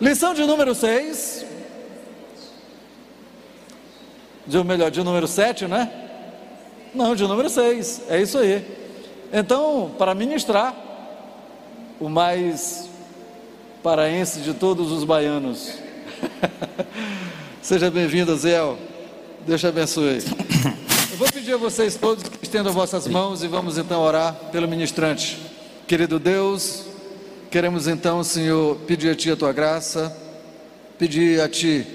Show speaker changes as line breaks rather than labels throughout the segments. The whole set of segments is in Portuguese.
Lição de número 6. De melhor, de número 7, né? Não, de número 6. É isso aí. Então, para ministrar, o mais paraense de todos os baianos. Seja bem-vindo, Zé. Deus te abençoe. Eu vou pedir a vocês todos que estendam vossas mãos e vamos então orar pelo ministrante. Querido Deus, queremos então, Senhor, pedir a Ti a Tua graça, pedir a Ti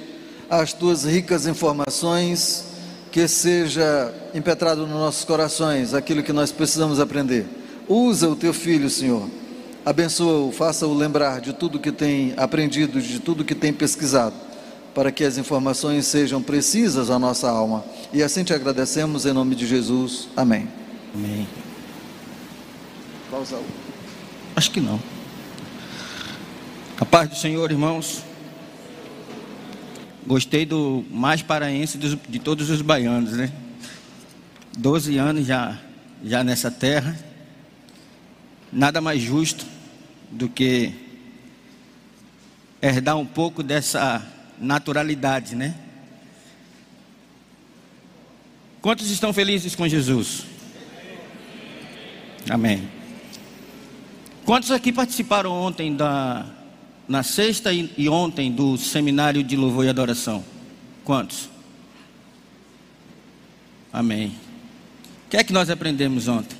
as Tuas ricas informações, que seja impetrado nos nossos corações aquilo que nós precisamos aprender. Usa o Teu Filho, Senhor, abençoa-o, faça-o lembrar de tudo que tem aprendido, de tudo que tem pesquisado para que as informações sejam precisas à nossa alma. E assim te agradecemos em nome de Jesus. Amém.
Amém.
Pausa.
Acho que não. A paz do Senhor, irmãos. Gostei do mais paraense de todos os baianos, né? Doze anos já, já nessa terra. Nada mais justo do que herdar um pouco dessa naturalidade, né? Quantos estão felizes com Jesus? Amém. Quantos aqui participaram ontem da na sexta e, ontem do seminário de louvor e adoração? Quantos? Amém. O que é que nós aprendemos ontem?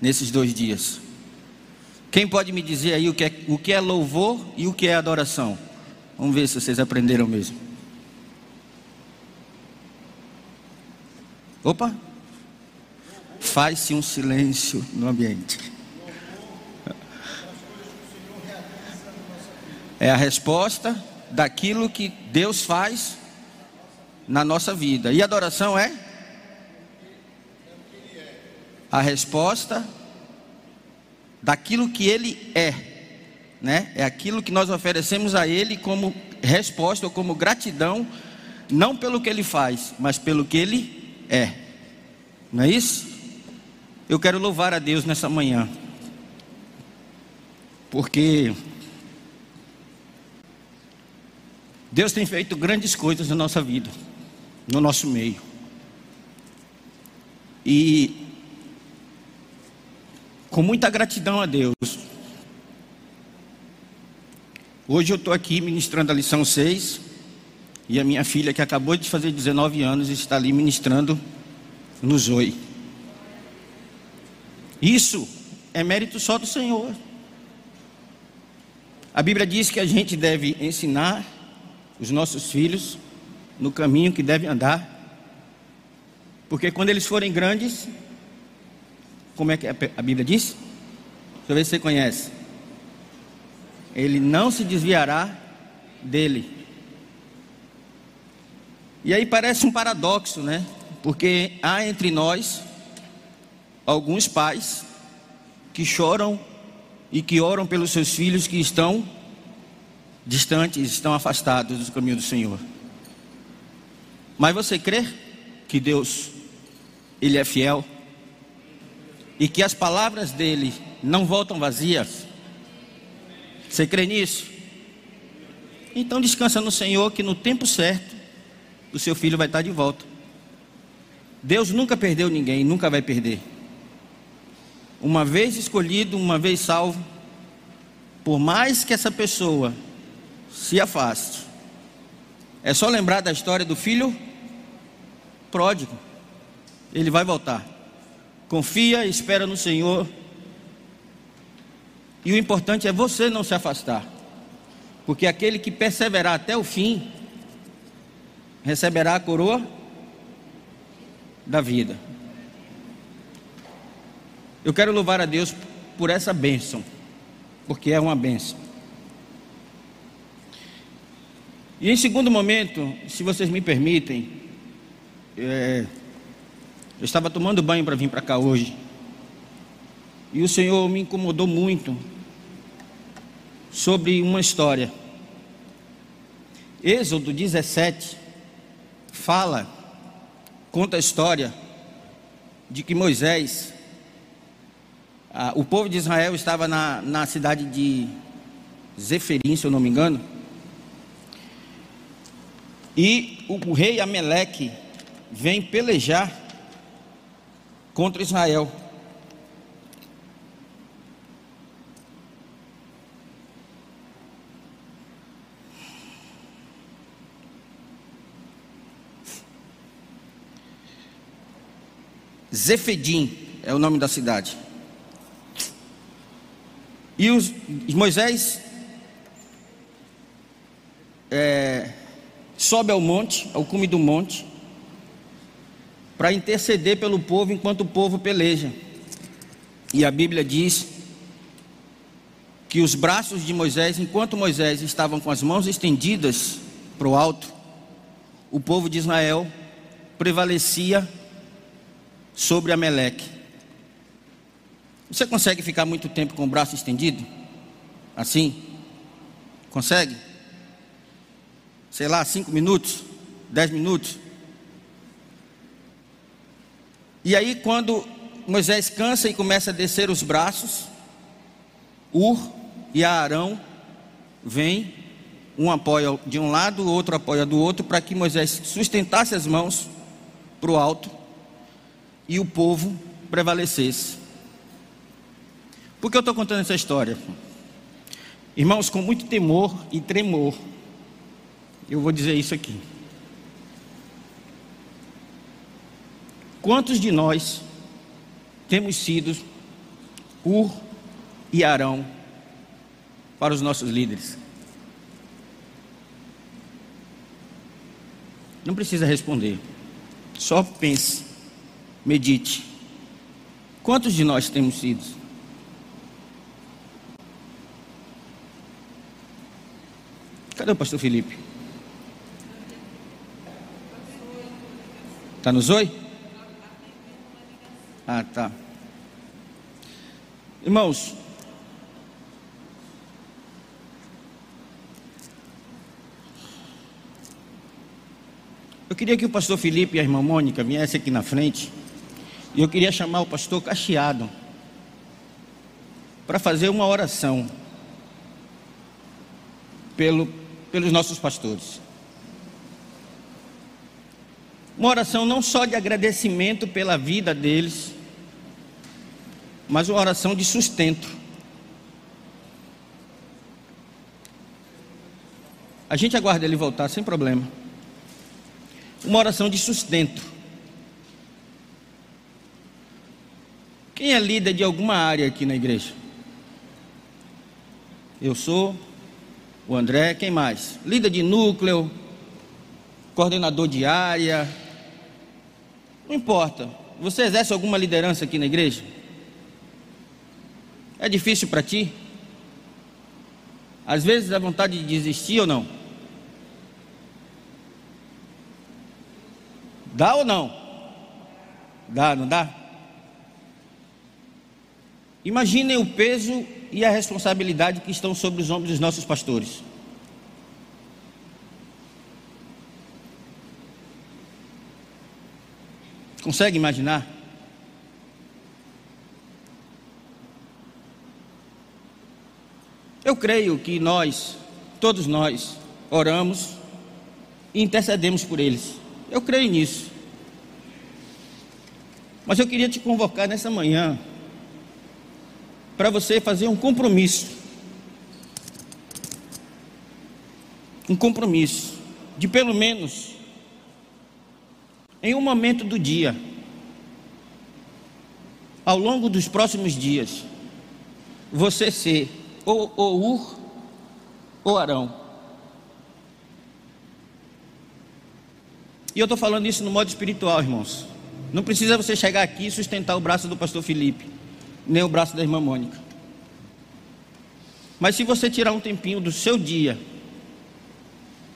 Nesses dois dias? Quem pode me dizer aí o que é, o que é louvor e o que é adoração? Vamos ver se vocês aprenderam mesmo. Opa! Faz-se um silêncio no ambiente. É a resposta daquilo que Deus faz na nossa vida. E adoração é? A resposta daquilo que Ele é né? É aquilo que nós oferecemos a Ele como resposta ou como gratidão, não pelo que Ele faz, mas pelo que Ele é. Não é isso? Eu quero louvar a Deus nessa manhã, porque Deus tem feito grandes coisas na nossa vida, no nosso meio. E com muita gratidão a Deus, Hoje eu estou aqui ministrando a lição 6 e a minha filha, que acabou de fazer 19 anos, está ali ministrando no Zoe. Isso é mérito só do Senhor. A Bíblia diz que a gente deve ensinar os nossos filhos no caminho que devem andar, porque quando eles forem grandes, como é que a Bíblia diz? Deixa eu ver se você conhece ele não se desviará dele. E aí parece um paradoxo, né? Porque há entre nós alguns pais que choram e que oram pelos seus filhos que estão distantes, estão afastados do caminho do Senhor. Mas você crê que Deus ele é fiel e que as palavras dele não voltam vazias? Você crê nisso? Então descansa no Senhor que no tempo certo o seu filho vai estar de volta. Deus nunca perdeu ninguém, nunca vai perder. Uma vez escolhido, uma vez salvo, por mais que essa pessoa se afaste, é só lembrar da história do filho pródigo. Ele vai voltar. Confia, espera no Senhor e o importante é você não se afastar. Porque aquele que perseverar até o fim receberá a coroa da vida. Eu quero louvar a Deus por essa bênção, porque é uma bênção. E em segundo momento, se vocês me permitem, é, eu estava tomando banho para vir para cá hoje. E o Senhor me incomodou muito sobre uma história. Êxodo 17 fala, conta a história de que Moisés, o povo de Israel estava na, na cidade de Zeferim, se eu não me engano, E o rei Ameleque vem pelejar contra Israel. Zefedim é o nome da cidade. E os, Moisés é, sobe ao monte, ao cume do monte, para interceder pelo povo enquanto o povo peleja. E a Bíblia diz que os braços de Moisés, enquanto Moisés estavam com as mãos estendidas para o alto, o povo de Israel prevalecia sobre Ameleque. Você consegue ficar muito tempo com o braço estendido? Assim? Consegue? Sei lá, cinco minutos? Dez minutos? E aí, quando Moisés cansa e começa a descer os braços, Ur e Arão vêm, um apoia de um lado, o outro apoia do outro, para que Moisés sustentasse as mãos para o alto e o povo prevalecesse. Por que eu estou contando essa história? Irmãos, com muito temor e tremor, eu vou dizer isso aqui. Quantos de nós temos sido Ur e Arão para os nossos líderes? Não precisa responder, só pense. Medite. Quantos de nós temos sido? Cadê o pastor Felipe? Está nos oi? Ah, tá. Irmãos, eu queria que o pastor Felipe e a irmã Mônica viessem aqui na frente. E eu queria chamar o pastor Cacheado para fazer uma oração pelo, pelos nossos pastores. Uma oração não só de agradecimento pela vida deles, mas uma oração de sustento. A gente aguarda ele voltar sem problema. Uma oração de sustento. Quem é líder de alguma área aqui na igreja? Eu sou, o André, quem mais? Líder de núcleo, coordenador de área. Não importa. Você exerce alguma liderança aqui na igreja? É difícil para ti? Às vezes dá vontade de desistir ou não? Dá ou não? Dá, não dá? Imaginem o peso e a responsabilidade que estão sobre os ombros dos nossos pastores. Consegue imaginar? Eu creio que nós, todos nós, oramos e intercedemos por eles. Eu creio nisso. Mas eu queria te convocar nessa manhã para você fazer um compromisso. Um compromisso de pelo menos em um momento do dia, ao longo dos próximos dias, você ser ou, Ur ou Arão. E eu estou falando isso no modo espiritual, irmãos. Não precisa você chegar aqui e sustentar o braço do pastor Felipe nem o braço da irmã Mônica. Mas se você tirar um tempinho do seu dia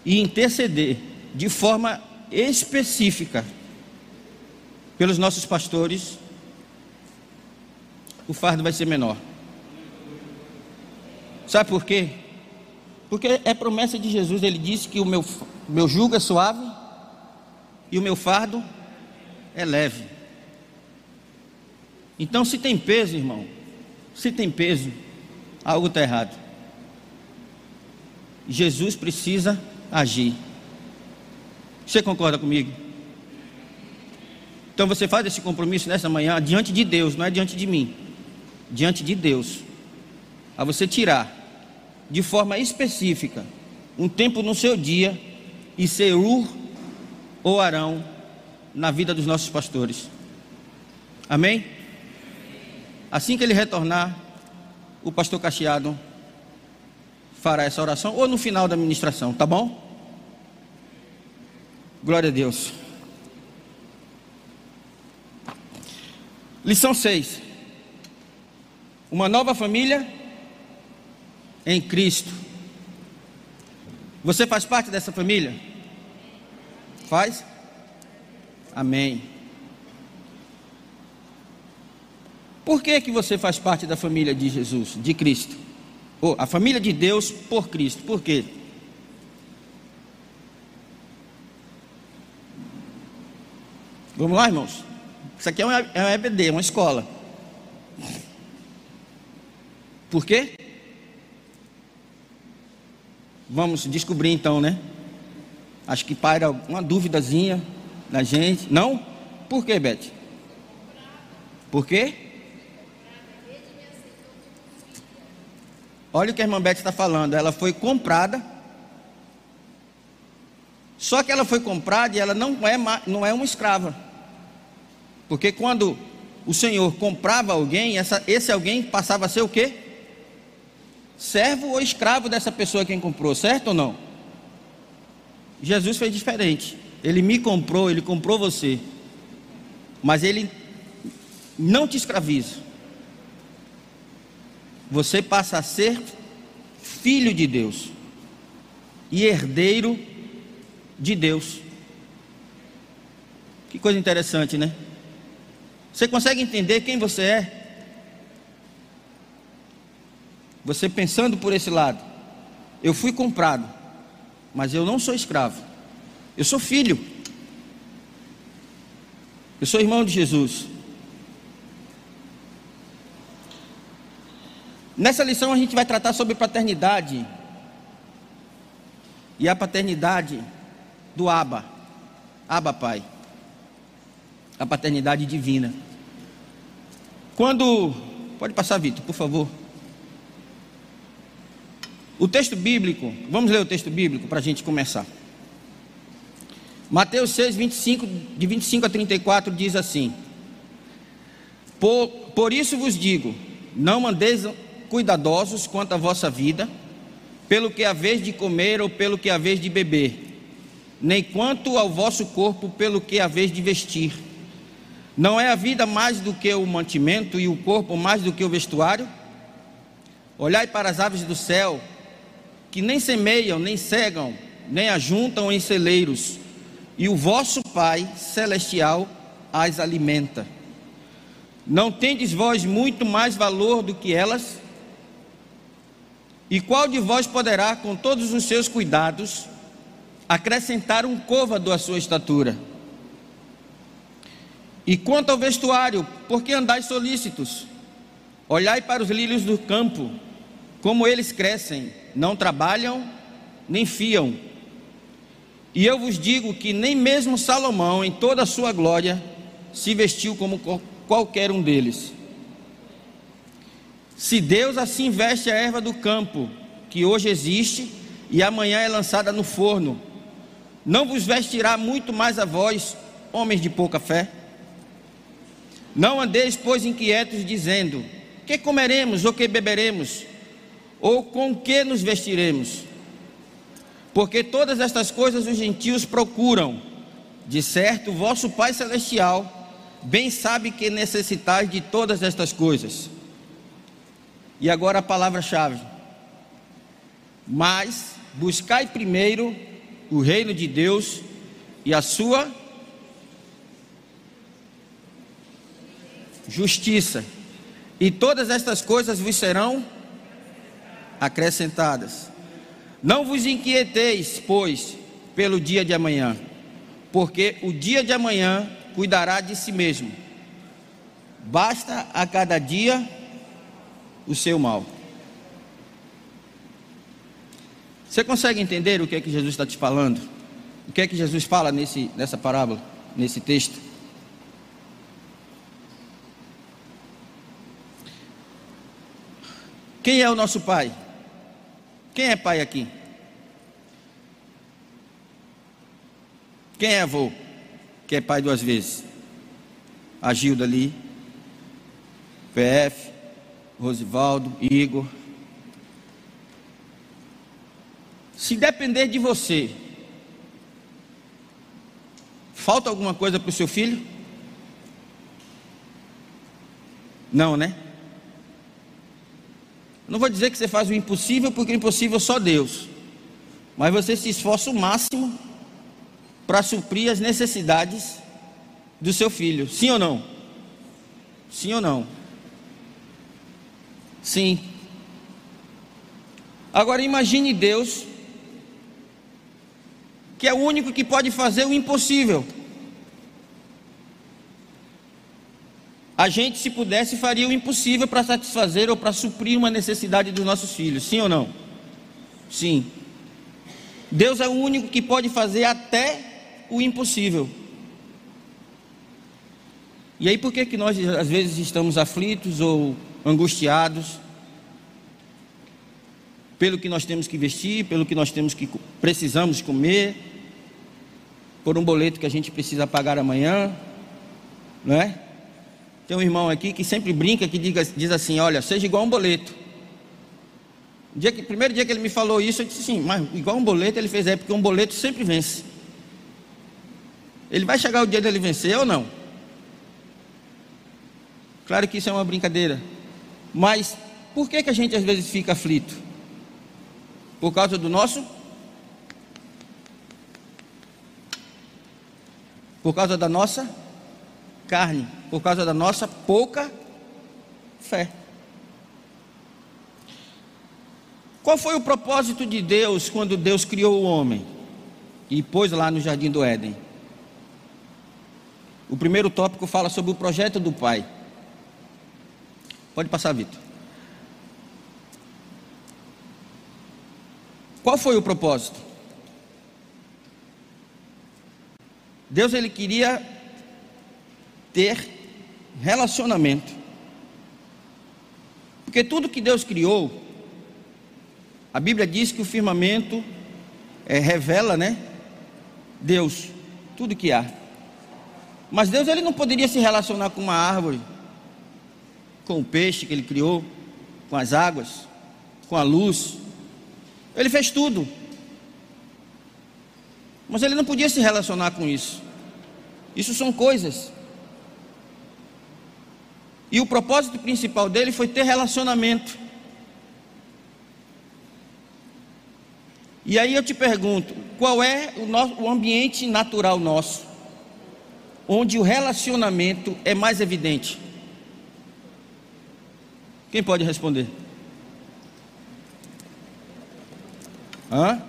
e interceder de forma específica pelos nossos pastores, o fardo vai ser menor. Sabe por quê? Porque é promessa de Jesus, ele disse que o meu, meu jugo é suave e o meu fardo é leve. Então, se tem peso, irmão, se tem peso, algo está errado. Jesus precisa agir. Você concorda comigo? Então você faz esse compromisso nessa manhã diante de Deus, não é diante de mim. Diante de Deus. A você tirar de forma específica um tempo no seu dia e ser Ur ou Arão na vida dos nossos pastores. Amém? Assim que ele retornar, o pastor Cacheado fará essa oração ou no final da ministração, tá bom? Glória a Deus. Lição 6. Uma nova família em Cristo. Você faz parte dessa família? Faz? Amém. Por que que você faz parte da família de Jesus, de Cristo? Ou a família de Deus por Cristo. Por quê? Vamos lá, irmãos? Isso aqui é um, é um EBD, uma escola. Por quê? Vamos descobrir então, né? Acho que paira uma duvidazinha na gente. Não? Por quê, Beth? Por quê? Olha o que a irmã Beth está falando. Ela foi comprada. Só que ela foi comprada e ela não é, não é uma escrava. Porque quando o Senhor comprava alguém, essa, esse alguém passava a ser o quê? Servo ou escravo dessa pessoa quem comprou, certo ou não? Jesus fez diferente. Ele me comprou, ele comprou você. Mas ele não te escraviza. Você passa a ser filho de Deus e herdeiro de Deus. Que coisa interessante, né? Você consegue entender quem você é? Você pensando por esse lado. Eu fui comprado, mas eu não sou escravo. Eu sou filho. Eu sou irmão de Jesus. Nessa lição a gente vai tratar sobre paternidade. E a paternidade do Aba. Aba Pai. A paternidade divina. Quando. Pode passar, Vitor, por favor. O texto bíblico, vamos ler o texto bíblico para a gente começar. Mateus 6, 25, de 25 a 34 diz assim: Por, por isso vos digo, não andeis cuidadosos quanto à vossa vida, pelo que haveis de comer ou pelo que haveis de beber, nem quanto ao vosso corpo, pelo que haveis de vestir. Não é a vida mais do que o mantimento e o corpo mais do que o vestuário? Olhai para as aves do céu, que nem semeiam, nem cegam, nem ajuntam em celeiros, e o vosso Pai celestial as alimenta. Não tendes vós muito mais valor do que elas? E qual de vós poderá, com todos os seus cuidados, acrescentar um côvado à sua estatura? E quanto ao vestuário, por que andais solícitos? Olhai para os lírios do campo, como eles crescem, não trabalham, nem fiam. E eu vos digo que nem mesmo Salomão, em toda a sua glória, se vestiu como qualquer um deles. Se Deus assim veste a erva do campo, que hoje existe e amanhã é lançada no forno, não vos vestirá muito mais a vós, homens de pouca fé? Não andeis, pois, inquietos, dizendo: Que comeremos ou que beberemos? Ou com que nos vestiremos? Porque todas estas coisas os gentios procuram. De certo, vosso Pai Celestial bem sabe que necessitais de todas estas coisas. E agora a palavra-chave. Mas buscai primeiro o reino de Deus e a sua e todas estas coisas vos serão acrescentadas. Não vos inquieteis, pois, pelo dia de amanhã, porque o dia de amanhã cuidará de si mesmo. Basta a cada dia o seu mal. Você consegue entender o que é que Jesus está te falando? O que é que Jesus fala nesse, nessa parábola, nesse texto? Quem é o nosso pai? Quem é pai aqui? Quem é avô? Que é pai duas vezes? A Gilda ali, PF, Rosivaldo, Igor. Se depender de você, falta alguma coisa para o seu filho? Não, né? Não vou dizer que você faz o impossível, porque o impossível é só Deus. Mas você se esforça o máximo para suprir as necessidades do seu filho. Sim ou não? Sim ou não? Sim. Agora imagine Deus, que é o único que pode fazer o impossível. A gente, se pudesse, faria o impossível para satisfazer ou para suprir uma necessidade dos nossos filhos, sim ou não? Sim. Deus é o único que pode fazer até o impossível. E aí por que, que nós às vezes estamos aflitos ou angustiados pelo que nós temos que vestir, pelo que nós temos que precisamos comer, por um boleto que a gente precisa pagar amanhã, não é? Tem um irmão aqui que sempre brinca, que diz, diz assim: Olha, seja igual um boleto. Dia que, primeiro dia que ele me falou isso, eu disse assim: Mas igual um boleto, ele fez é, porque um boleto sempre vence. Ele vai chegar o dia dele vencer ou não? Claro que isso é uma brincadeira. Mas por que, que a gente às vezes fica aflito? Por causa do nosso? Por causa da nossa carne, por causa da nossa pouca fé. Qual foi o propósito de Deus quando Deus criou o homem e pôs lá no jardim do Éden? O primeiro tópico fala sobre o projeto do Pai. Pode passar, Vitor. Qual foi o propósito? Deus ele queria ter relacionamento. Porque tudo que Deus criou, a Bíblia diz que o firmamento é, revela, né? Deus, tudo que há. Mas Deus ele não poderia se relacionar com uma árvore, com o peixe que ele criou, com as águas, com a luz. Ele fez tudo. Mas ele não podia se relacionar com isso. Isso são coisas e o propósito principal dele foi ter relacionamento. E aí eu te pergunto: qual é o, nosso, o ambiente natural nosso, onde o relacionamento é mais evidente? Quem pode responder? Hã?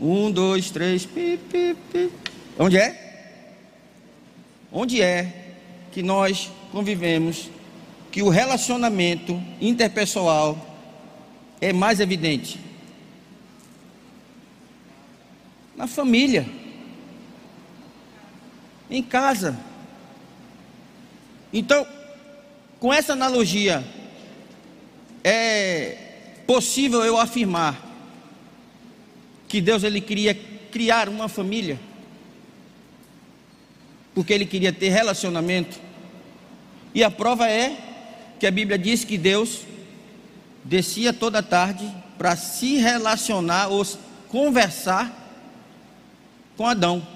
Um, dois, três. Pi, pi, pi. Onde é? Onde é que nós convivemos, que o relacionamento interpessoal é mais evidente? Na família, em casa. Então, com essa analogia, é possível eu afirmar que Deus ele queria criar uma família porque ele queria ter relacionamento. E a prova é que a Bíblia diz que Deus descia toda tarde para se relacionar ou conversar com Adão.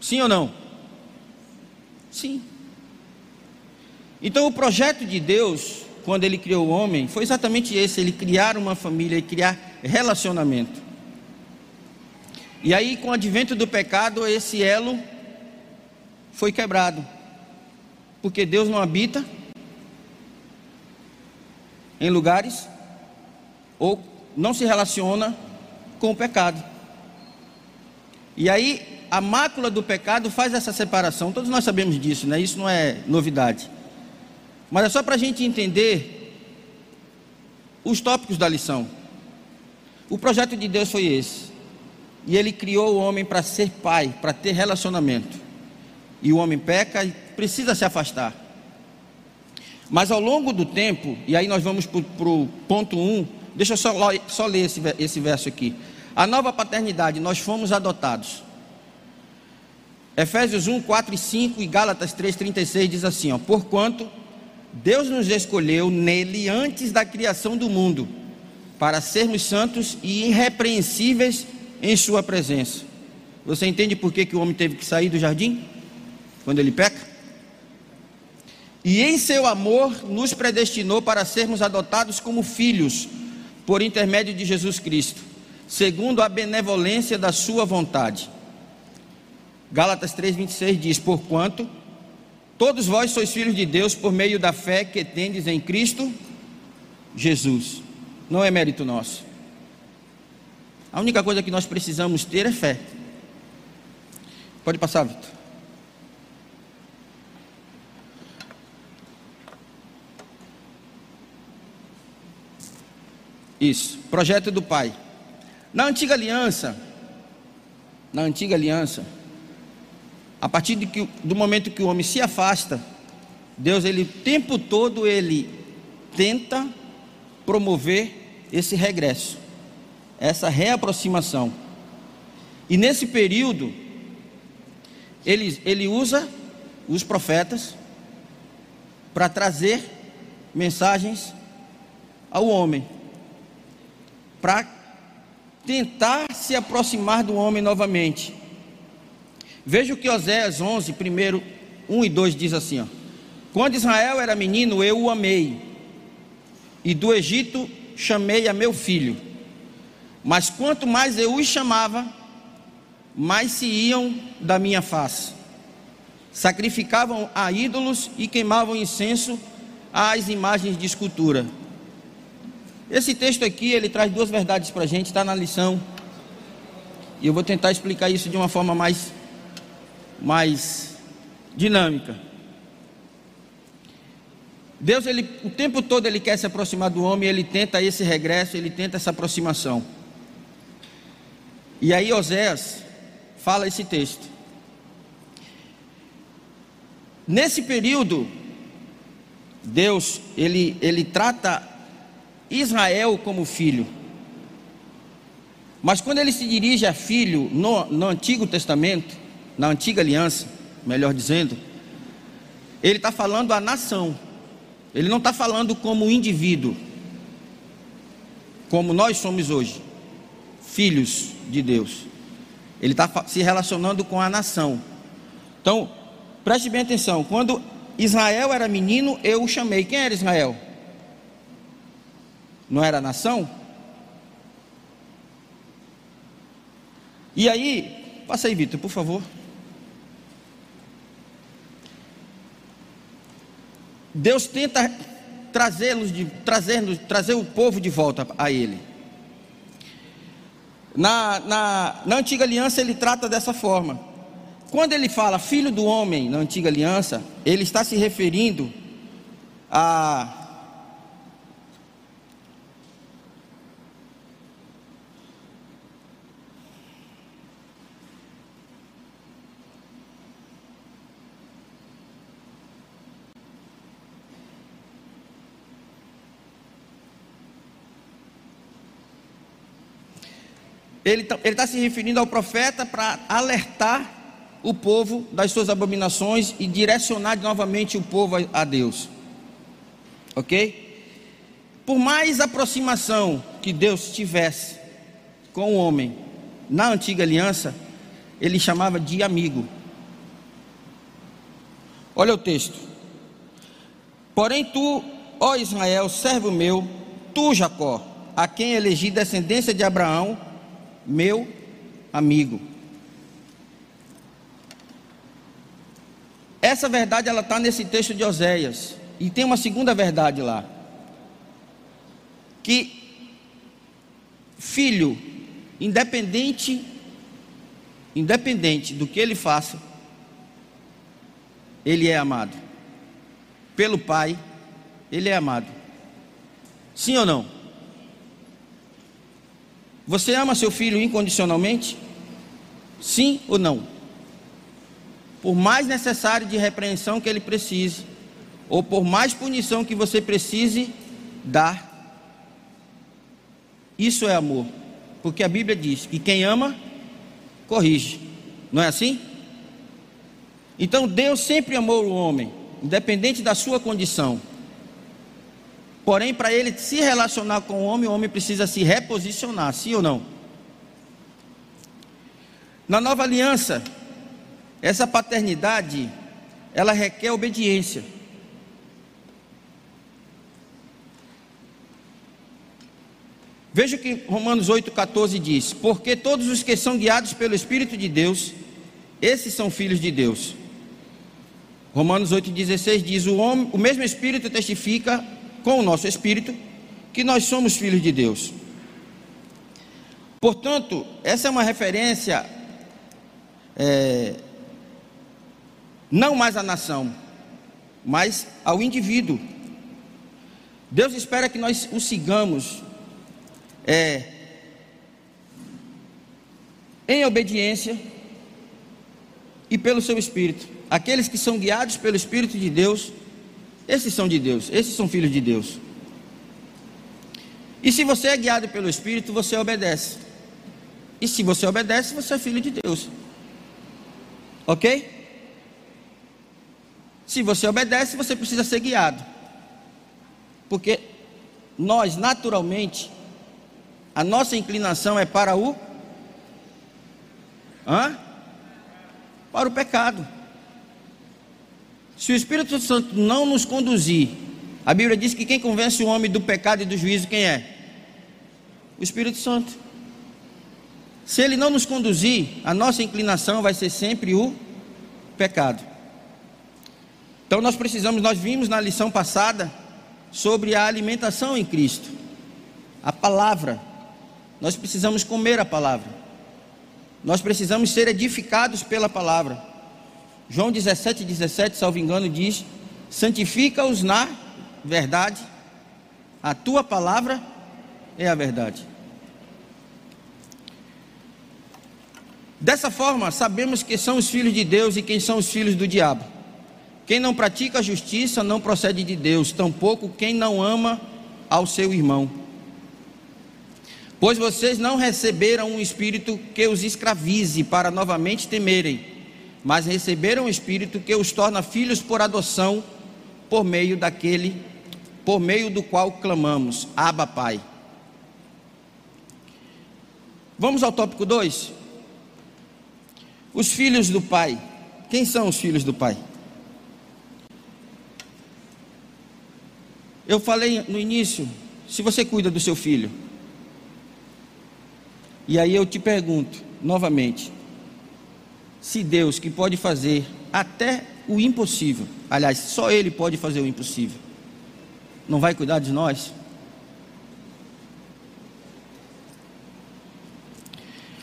Sim ou não? Sim. Então o projeto de Deus, quando ele criou o homem, foi exatamente esse, ele criar uma família e criar relacionamento. E aí com o advento do pecado, esse elo foi quebrado. Porque Deus não habita em lugares ou não se relaciona com o pecado. E aí a mácula do pecado faz essa separação. Todos nós sabemos disso, né? Isso não é novidade. Mas é só para a gente entender os tópicos da lição. O projeto de Deus foi esse. E ele criou o homem para ser pai, para ter relacionamento. E o homem peca e precisa se afastar. Mas ao longo do tempo, e aí nós vamos para o ponto 1, um, deixa eu só, só ler esse, esse verso aqui. A nova paternidade, nós fomos adotados. Efésios 1, 4 e 5 e Gálatas 3, 36 diz assim: ó, Porquanto Deus nos escolheu nele antes da criação do mundo, para sermos santos e irrepreensíveis em Sua presença. Você entende por que, que o homem teve que sair do jardim? Quando ele peca? E em seu amor nos predestinou para sermos adotados como filhos, por intermédio de Jesus Cristo, segundo a benevolência da Sua vontade. Gálatas 3,26 diz: Porquanto todos vós sois filhos de Deus por meio da fé que tendes em Cristo Jesus. Não é mérito nosso. A única coisa que nós precisamos ter é fé. Pode passar, Vitor. Isso, projeto do Pai. Na antiga aliança, na antiga aliança, a partir que, do momento que o homem se afasta, Deus ele o tempo todo ele tenta promover esse regresso, essa reaproximação. E nesse período ele, ele usa os profetas para trazer mensagens ao homem para tentar se aproximar do homem novamente. Veja o que Oséias 11, primeiro 1 e 2 diz assim: ó, Quando Israel era menino, eu o amei, e do Egito chamei a meu filho. Mas quanto mais eu os chamava, mais se iam da minha face. Sacrificavam a ídolos e queimavam incenso às imagens de escultura. Esse texto aqui, ele traz duas verdades para a gente, está na lição. E eu vou tentar explicar isso de uma forma mais, mais dinâmica. Deus, ele, o tempo todo, ele quer se aproximar do homem, ele tenta esse regresso, ele tenta essa aproximação. E aí Oséias fala esse texto. Nesse período, Deus, ele, ele trata Israel como filho. Mas quando ele se dirige a filho no, no Antigo Testamento, na Antiga Aliança, melhor dizendo, ele está falando a nação. Ele não está falando como indivíduo, como nós somos hoje, filhos de Deus. Ele está se relacionando com a nação. Então, preste bem atenção: quando Israel era menino, eu o chamei. Quem era Israel? Não era nação? E aí, passa aí, Vitor, por favor. Deus tenta trazê-los de trazer, trazer o povo de volta a Ele. Na, na, na antiga aliança ele trata dessa forma. Quando ele fala filho do homem na antiga aliança, ele está se referindo a ele está tá se referindo ao profeta para alertar o povo das suas abominações e direcionar novamente o povo a, a Deus. Ok? Por mais aproximação que Deus tivesse com o homem na antiga aliança, ele chamava de amigo. Olha o texto. Porém, tu, ó Israel, servo meu, tu, Jacó, a quem elegi descendência de Abraão, meu amigo. Essa verdade ela está nesse texto de Oséias. E tem uma segunda verdade lá. Que filho, independente, independente do que ele faça, ele é amado. Pelo pai, ele é amado. Sim ou não? Você ama seu filho incondicionalmente? Sim ou não? Por mais necessário de repreensão que ele precise, ou por mais punição que você precise dar, isso é amor. Porque a Bíblia diz que quem ama, corrige. Não é assim? Então Deus sempre amou o homem, independente da sua condição. Porém, para ele se relacionar com o homem, o homem precisa se reposicionar, sim ou não? Na nova aliança, essa paternidade, ela requer obediência. Veja o que Romanos 8,14 diz: Porque todos os que são guiados pelo Espírito de Deus, esses são filhos de Deus. Romanos 8,16 diz: o, homem, o mesmo Espírito testifica com o nosso Espírito que nós somos filhos de Deus. Portanto, essa é uma referência é, não mais à nação, mas ao indivíduo. Deus espera que nós o sigamos é, em obediência e pelo seu Espírito. Aqueles que são guiados pelo Espírito de Deus, esses são de Deus, esses são filhos de Deus. E se você é guiado pelo Espírito, você obedece. E se você obedece, você é filho de Deus. Ok? Se você obedece, você precisa ser guiado. Porque nós, naturalmente, a nossa inclinação é para o. Hã? Para o pecado. Se o Espírito Santo não nos conduzir, a Bíblia diz que quem convence o homem do pecado e do juízo, quem é? O Espírito Santo. Se ele não nos conduzir, a nossa inclinação vai ser sempre o pecado. Então nós precisamos, nós vimos na lição passada sobre a alimentação em Cristo, a palavra. Nós precisamos comer a palavra. Nós precisamos ser edificados pela palavra. João 17, 17, salvo engano, diz: santifica-os na verdade, a tua palavra é a verdade. Dessa forma, sabemos que são os filhos de Deus e quem são os filhos do diabo. Quem não pratica a justiça não procede de Deus, tampouco quem não ama ao seu irmão. Pois vocês não receberam um espírito que os escravize para novamente temerem, mas receberam um espírito que os torna filhos por adoção, por meio daquele, por meio do qual clamamos: Abba, Pai. Vamos ao tópico 2? Os filhos do pai. Quem são os filhos do pai? Eu falei no início, se você cuida do seu filho. E aí eu te pergunto novamente: se Deus que pode fazer até o impossível, aliás, só Ele pode fazer o impossível, não vai cuidar de nós?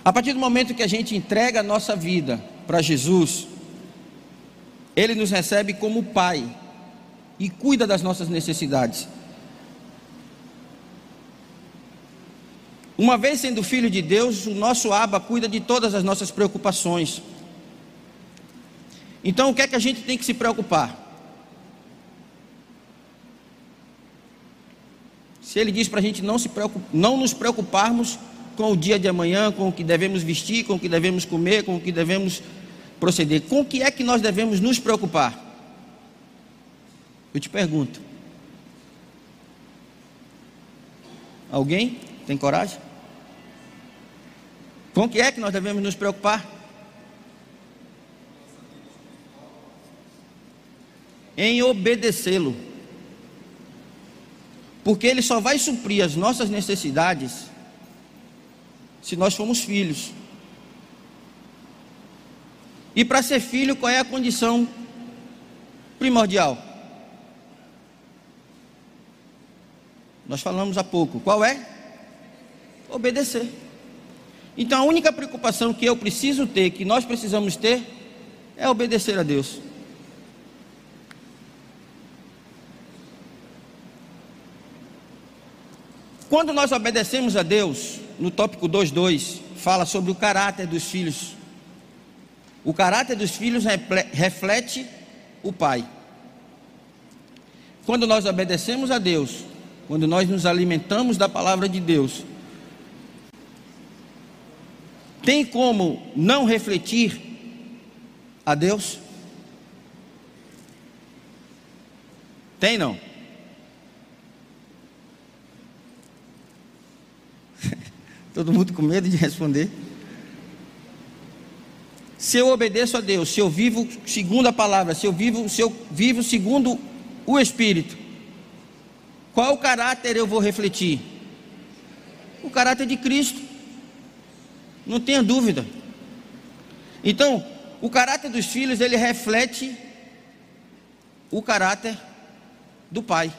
A partir do momento que a gente entrega a nossa vida para Jesus, Ele nos recebe como Pai e cuida das nossas necessidades. Uma vez sendo filho de Deus, o nosso Aba cuida de todas as nossas preocupações. Então, o que é que a gente tem que se preocupar? Se ele diz para a gente não, se não nos preocuparmos com o dia de amanhã, com o que devemos vestir, com o que devemos comer, com o que devemos proceder. Com o que é que nós devemos nos preocupar? Eu te pergunto. Alguém tem coragem? Com o que é que nós devemos nos preocupar? Em obedecê-lo. Porque ele só vai suprir as nossas necessidades se nós formos filhos. E para ser filho, qual é a condição primordial? Nós falamos há pouco. Qual é? Obedecer. Então a única preocupação que eu preciso ter, que nós precisamos ter, é obedecer a Deus. Quando nós obedecemos a Deus, no tópico 2.2, fala sobre o caráter dos filhos. O caráter dos filhos reflete o pai. Quando nós obedecemos a Deus, quando nós nos alimentamos da palavra de Deus, tem como não refletir a Deus? Tem não? Todo mundo com medo de responder. Se eu obedeço a Deus, se eu vivo segundo a palavra, se eu vivo, se eu vivo segundo o Espírito, qual caráter eu vou refletir? O caráter de Cristo. Não tenha dúvida. Então, o caráter dos filhos, ele reflete o caráter do pai.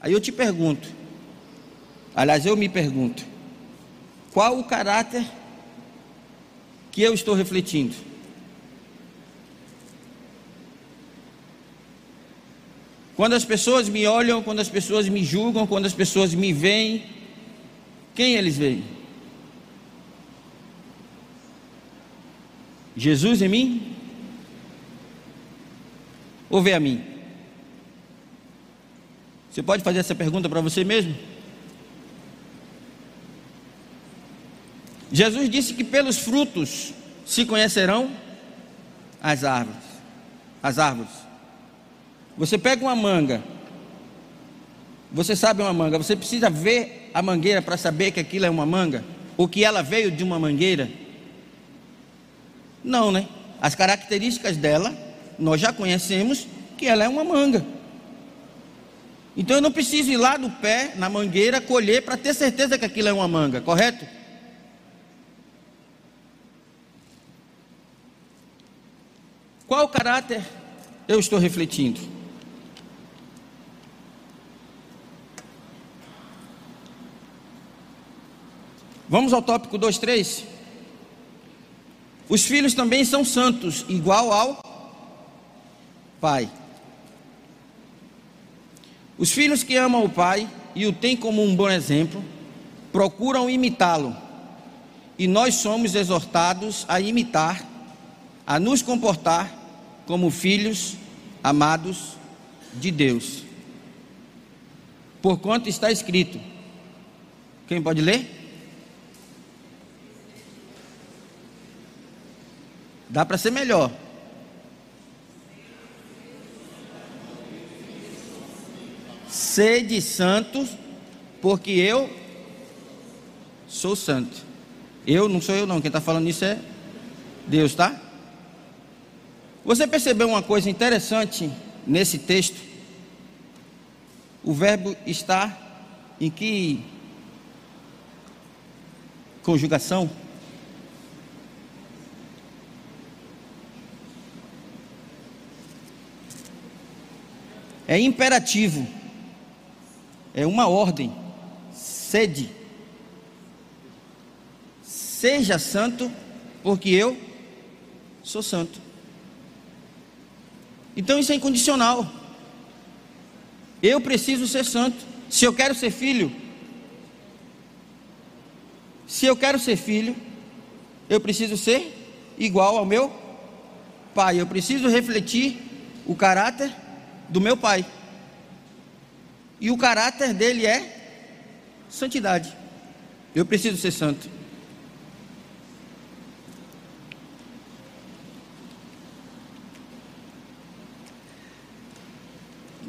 Aí eu te pergunto, aliás, eu me pergunto, qual o caráter que eu estou refletindo? Quando as pessoas me olham, quando as pessoas me julgam, quando as pessoas me veem, quem eles veem? Jesus em mim? Ou vê a mim? Você pode fazer essa pergunta para você mesmo? Jesus disse que pelos frutos se conhecerão as árvores. As árvores. Você pega uma manga. Você sabe uma manga, você precisa ver a mangueira para saber que aquilo é uma manga ou que ela veio de uma mangueira? Não, né? As características dela nós já conhecemos que ela é uma manga. Então eu não preciso ir lá no pé, na mangueira, colher para ter certeza que aquilo é uma manga, correto? Qual caráter eu estou refletindo? Vamos ao tópico 2.3. Os filhos também são santos, igual ao pai. Os filhos que amam o pai e o têm como um bom exemplo, procuram imitá-lo. E nós somos exortados a imitar, a nos comportar como filhos amados de Deus. Porquanto está escrito. Quem pode ler? Dá para ser melhor. Sede santos, porque eu sou santo. Eu não sou eu não, quem está falando isso é Deus, tá? Você percebeu uma coisa interessante nesse texto? O verbo está em que conjugação? É imperativo é uma ordem. Sede. Seja santo, porque eu sou santo. Então isso é incondicional. Eu preciso ser santo. Se eu quero ser filho, se eu quero ser filho, eu preciso ser igual ao meu pai. Eu preciso refletir o caráter do meu pai. E o caráter dele é santidade. Eu preciso ser santo.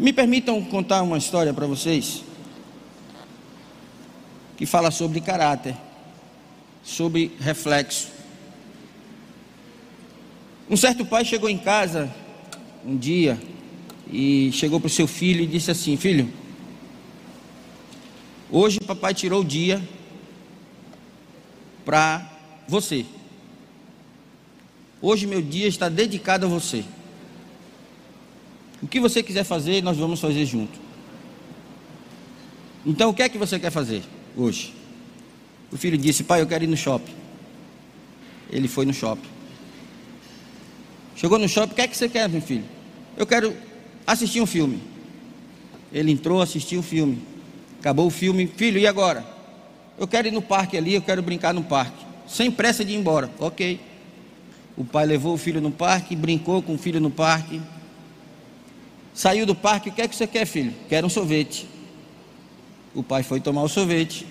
Me permitam contar uma história para vocês que fala sobre caráter, sobre reflexo. Um certo pai chegou em casa um dia e chegou para o seu filho e disse assim: Filho, Hoje papai tirou o dia para você. Hoje meu dia está dedicado a você. O que você quiser fazer, nós vamos fazer junto. Então o que é que você quer fazer hoje? O filho disse: Pai, eu quero ir no shopping. Ele foi no shopping. Chegou no shopping, o que é que você quer, meu filho? Eu quero assistir um filme. Ele entrou, assistiu o filme. Acabou o filme, filho, e agora? Eu quero ir no parque ali, eu quero brincar no parque. Sem pressa de ir embora. Ok. O pai levou o filho no parque, brincou com o filho no parque. Saiu do parque, o que é que você quer, filho? Quero um sorvete. O pai foi tomar o sorvete.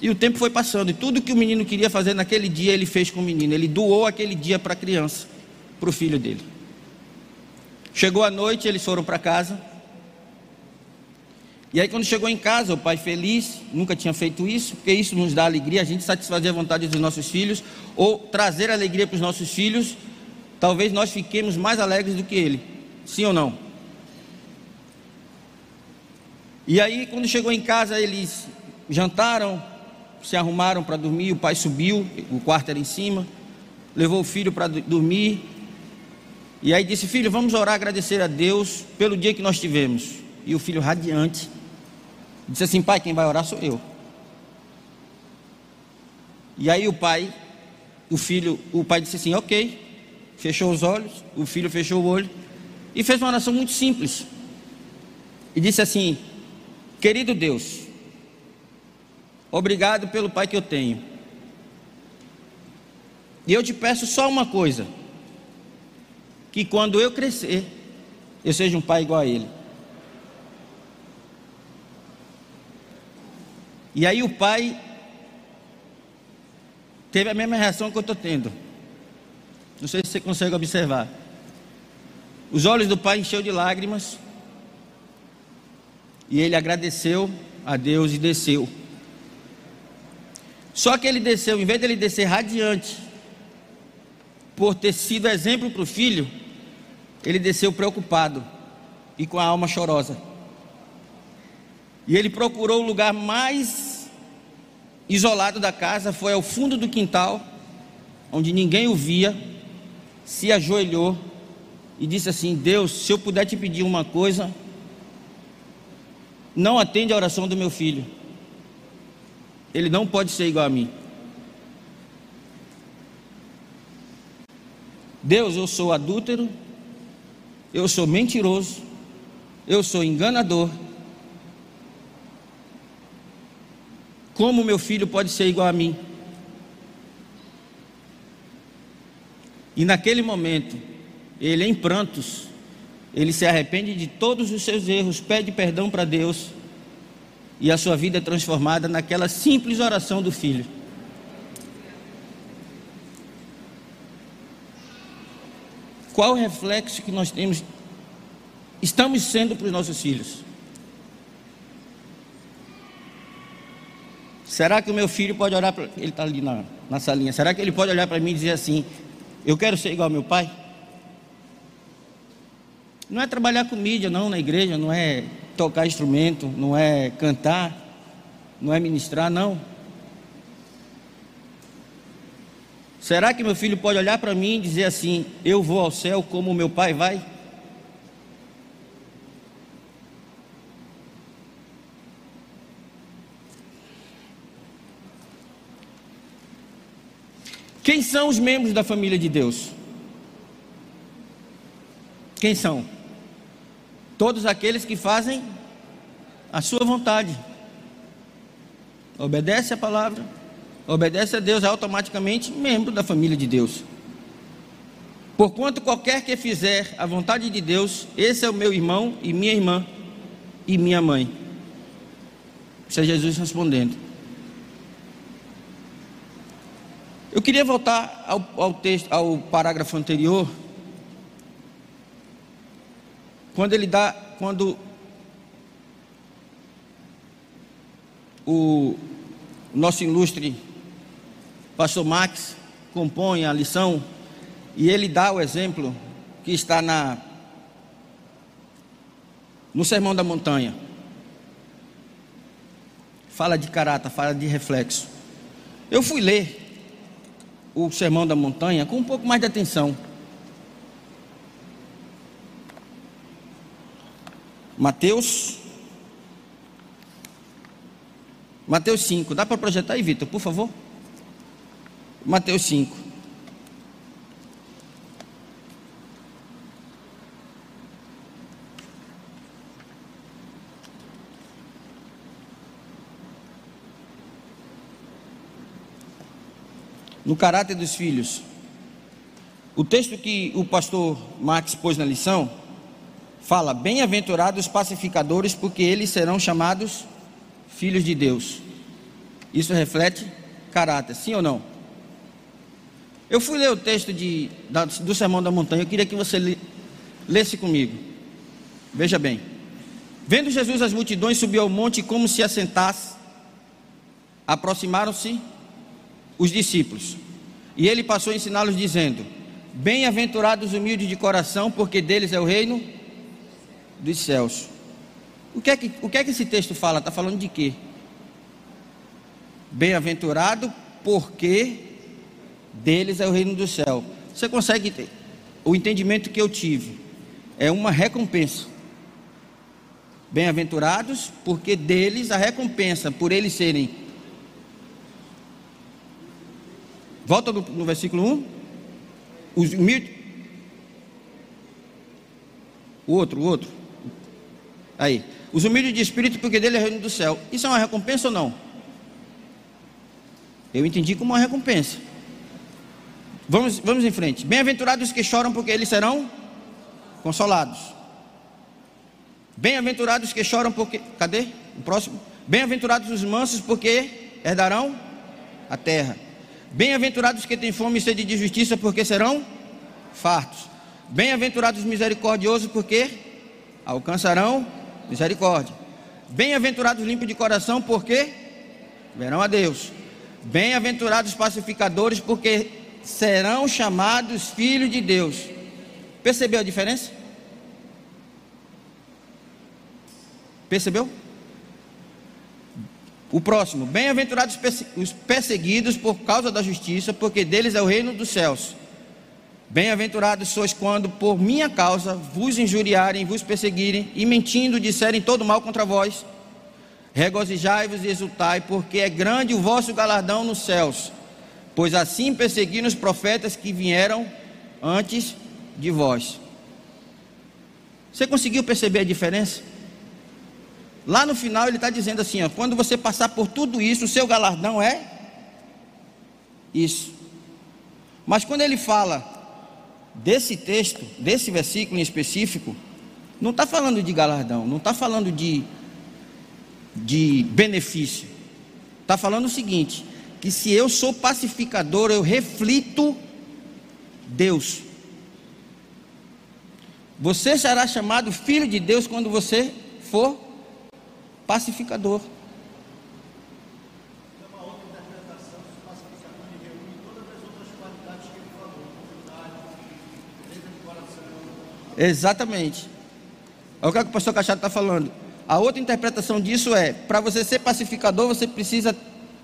E o tempo foi passando, e tudo que o menino queria fazer naquele dia, ele fez com o menino. Ele doou aquele dia para a criança, para o filho dele. Chegou a noite, eles foram para casa. E aí, quando chegou em casa, o pai feliz, nunca tinha feito isso, porque isso nos dá alegria, a gente satisfazer a vontade dos nossos filhos, ou trazer alegria para os nossos filhos, talvez nós fiquemos mais alegres do que ele. Sim ou não? E aí, quando chegou em casa, eles jantaram, se arrumaram para dormir, o pai subiu, o quarto era em cima, levou o filho para dormir, e aí disse: Filho, vamos orar, agradecer a Deus pelo dia que nós tivemos. E o filho radiante disse assim: Pai, quem vai orar sou eu. E aí o pai, o filho, o pai disse assim: Ok, fechou os olhos, o filho fechou o olho e fez uma oração muito simples. E disse assim: Querido Deus, Obrigado pelo pai que eu tenho. E eu te peço só uma coisa: que quando eu crescer, eu seja um pai igual a ele. E aí o pai teve a mesma reação que eu estou tendo. Não sei se você consegue observar. Os olhos do pai encheu de lágrimas. E ele agradeceu a Deus e desceu. Só que ele desceu, em vez de ele descer radiante, por ter sido exemplo para o filho, ele desceu preocupado e com a alma chorosa. E ele procurou o lugar mais isolado da casa, foi ao fundo do quintal, onde ninguém o via, se ajoelhou e disse assim: Deus, se eu puder te pedir uma coisa, não atende a oração do meu filho ele não pode ser igual a mim. Deus, eu sou adúltero, eu sou mentiroso, eu sou enganador. Como meu filho pode ser igual a mim? E naquele momento, ele em prantos, ele se arrepende de todos os seus erros, pede perdão para Deus e a sua vida é transformada naquela simples oração do filho. Qual o reflexo que nós temos, estamos sendo para os nossos filhos? Será que o meu filho pode olhar para. Ele está ali na, na salinha. Será que ele pode olhar para mim e dizer assim: Eu quero ser igual ao meu pai? Não é trabalhar com mídia, não, na igreja, não é tocar instrumento, não é cantar, não é ministrar, não. Será que meu filho pode olhar para mim e dizer assim: Eu vou ao céu como meu pai vai? Quem são os membros da família de Deus? Quem são? Todos aqueles que fazem a sua vontade. Obedece a palavra, obedece a Deus, é automaticamente membro da família de Deus. Porquanto qualquer que fizer a vontade de Deus, esse é o meu irmão e minha irmã e minha mãe. Isso é Jesus respondendo. Eu queria voltar ao, ao texto, ao parágrafo anterior, quando ele dá, quando o nosso ilustre pastor Max compõe a lição e ele dá o exemplo que está na no Sermão da Montanha. Fala de caráter, fala de reflexo. Eu fui ler o Sermão da Montanha com um pouco mais de atenção. Mateus. Mateus 5. Dá para projetar aí, Vitor, por favor? Mateus 5. No caráter dos filhos. O texto que o pastor Max pôs na lição fala: Bem-aventurados os pacificadores, porque eles serão chamados filhos de Deus. Isso reflete caráter, sim ou não? Eu fui ler o texto de, da, do Sermão da Montanha, eu queria que você li, lesse comigo. Veja bem. Vendo Jesus as multidões, subiu ao monte como se assentasse. Aproximaram-se os discípulos. E ele passou a ensiná-los, dizendo: Bem-aventurados os humildes de coração, porque deles é o reino dos céus. O que é que, o que, é que esse texto fala? Está falando de quê? Bem-aventurado, porque deles é o reino do céu. Você consegue ter? O entendimento que eu tive é uma recompensa. Bem-aventurados, porque deles a recompensa, por eles serem. Volta no, no versículo 1. Os humildes. O outro, o outro. Aí. Os humildes de espírito, porque dele é reino do céu. Isso é uma recompensa ou não? Eu entendi como uma recompensa. Vamos, vamos em frente. Bem-aventurados que choram, porque eles serão consolados. Bem-aventurados que choram, porque. Cadê? O próximo. Bem-aventurados os mansos, porque herdarão a terra. Bem-aventurados que têm fome e sede de justiça, porque serão fartos. Bem-aventurados os misericordiosos, porque alcançarão misericórdia. Bem-aventurados limpos de coração, porque verão a Deus. Bem-aventurados pacificadores, porque serão chamados filhos de Deus. Percebeu a diferença? Percebeu? O próximo, bem-aventurados os perseguidos por causa da justiça, porque deles é o reino dos céus. Bem-aventurados sois quando por minha causa vos injuriarem, vos perseguirem e mentindo disserem todo mal contra vós. Regozijai-vos e exultai, porque é grande o vosso galardão nos céus pois assim perseguiram os profetas que vieram antes de vós. Você conseguiu perceber a diferença? Lá no final ele está dizendo assim: ó, quando você passar por tudo isso, o seu galardão é isso. Mas quando ele fala desse texto, desse versículo em específico, não está falando de galardão, não está falando de, de benefício. Está falando o seguinte: que se eu sou pacificador, eu reflito Deus. Você será chamado filho de Deus quando você for pacificador. Exatamente. É o que o pastor Cachado está falando. A outra interpretação disso é: para você ser pacificador, você precisa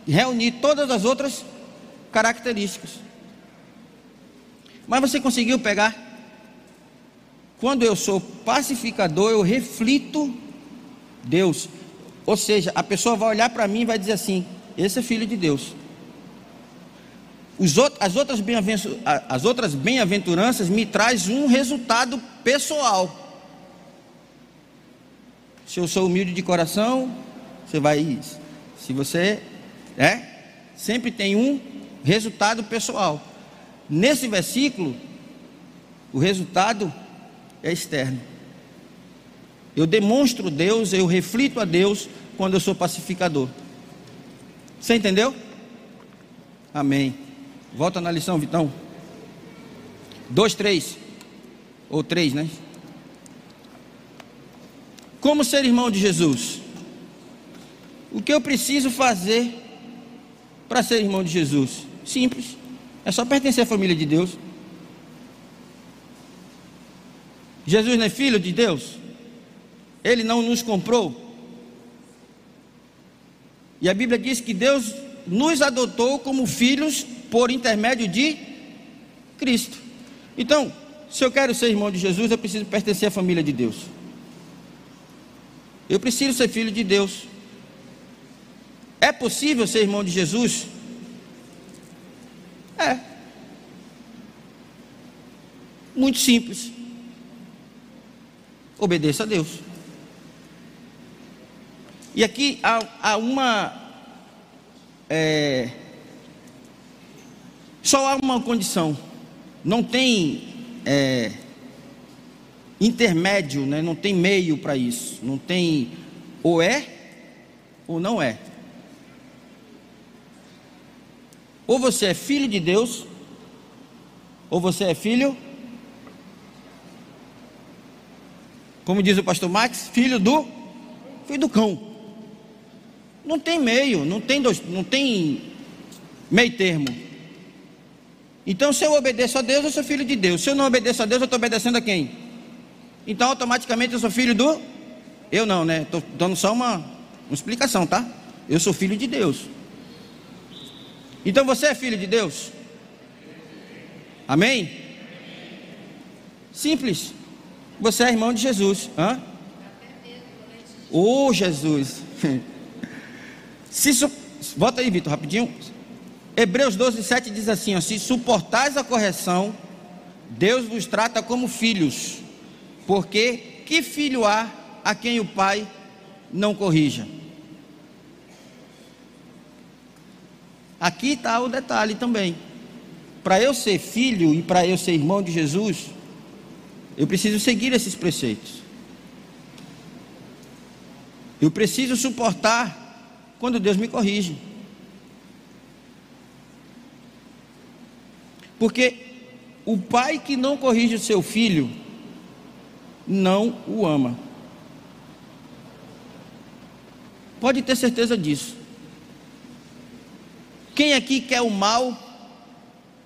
reunir todas as outras características. Mas você conseguiu pegar? Quando eu sou pacificador, eu reflito Deus. Ou seja, a pessoa vai olhar para mim e vai dizer assim: esse é filho de Deus. As outras as outras bem-aventuranças me traz um resultado pessoal. Se eu sou humilde de coração, você vai. Se você é? Sempre tem um resultado pessoal. Nesse versículo, o resultado é externo. Eu demonstro Deus, eu reflito a Deus quando eu sou pacificador. Você entendeu? Amém. Volta na lição, Vitão. Dois, três. Ou três, né? Como ser irmão de Jesus? O que eu preciso fazer para ser irmão de Jesus? Simples. É só pertencer à família de Deus. Jesus não é filho de Deus? Ele não nos comprou? E a Bíblia diz que Deus nos adotou como filhos por intermédio de Cristo. Então, se eu quero ser irmão de Jesus, eu preciso pertencer à família de Deus. Eu preciso ser filho de Deus. É possível ser irmão de Jesus? É. Muito simples. Obedeça a Deus. E aqui há, há uma. É, Só há uma condição: não tem é, intermédio, né? não tem meio para isso, não tem ou é ou não é. Ou você é filho de Deus, ou você é filho, como diz o pastor Max, filho do filho do cão. Não tem meio, não tem dois, não tem meio termo. Então, se eu obedeço a Deus, eu sou filho de Deus. Se eu não obedeço a Deus, eu estou obedecendo a quem? Então, automaticamente, eu sou filho do. Eu não, né? Estou dando só uma, uma explicação, tá? Eu sou filho de Deus. Então, você é filho de Deus? Amém? Simples. Você é irmão de Jesus. Hã? Ô oh, Jesus. Se. Volta aí, Vitor, rapidinho. Hebreus 12, 7 diz assim: ó, Se suportais a correção, Deus vos trata como filhos. Porque que filho há a quem o pai não corrija? Aqui está o detalhe também. Para eu ser filho e para eu ser irmão de Jesus, eu preciso seguir esses preceitos. Eu preciso suportar quando Deus me corrige. Porque o pai que não corrige o seu filho não o ama. Pode ter certeza disso. Quem aqui quer o mal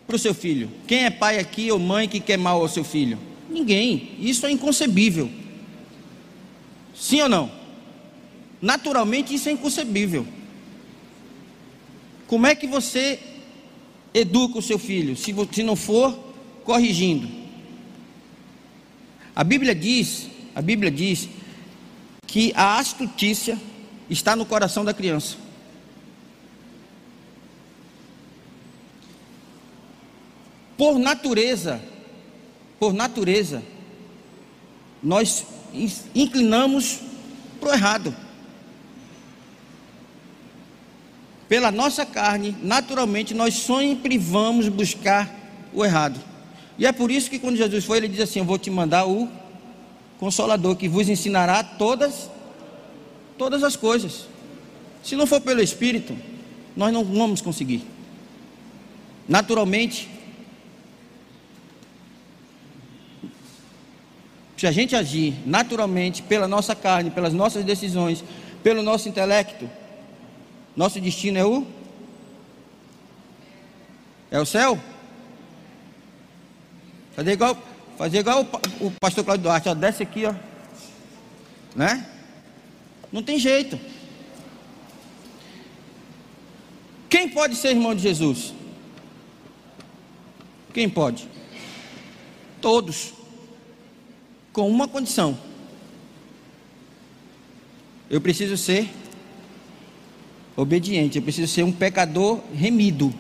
para o seu filho? Quem é pai aqui ou mãe que quer mal ao seu filho? Ninguém. Isso é inconcebível. Sim ou não? Naturalmente isso é inconcebível. Como é que você educa o seu filho se, se não for corrigindo? A Bíblia diz, a Bíblia diz que a astutícia está no coração da criança. Por natureza, por natureza, nós inclinamos para o errado. Pela nossa carne, naturalmente, nós sempre vamos buscar o errado. E é por isso que quando Jesus foi, ele diz assim: Eu vou te mandar o Consolador que vos ensinará todas, todas as coisas. Se não for pelo Espírito, nós não vamos conseguir. Naturalmente, se a gente agir naturalmente pela nossa carne, pelas nossas decisões, pelo nosso intelecto, nosso destino é o é o céu. Fazer igual, fazer igual o, o pastor Claudio Duarte, ó, desce aqui, ó. Né? Não tem jeito. Quem pode ser irmão de Jesus? Quem pode? Todos com uma condição: eu preciso ser obediente, eu preciso ser um pecador remido.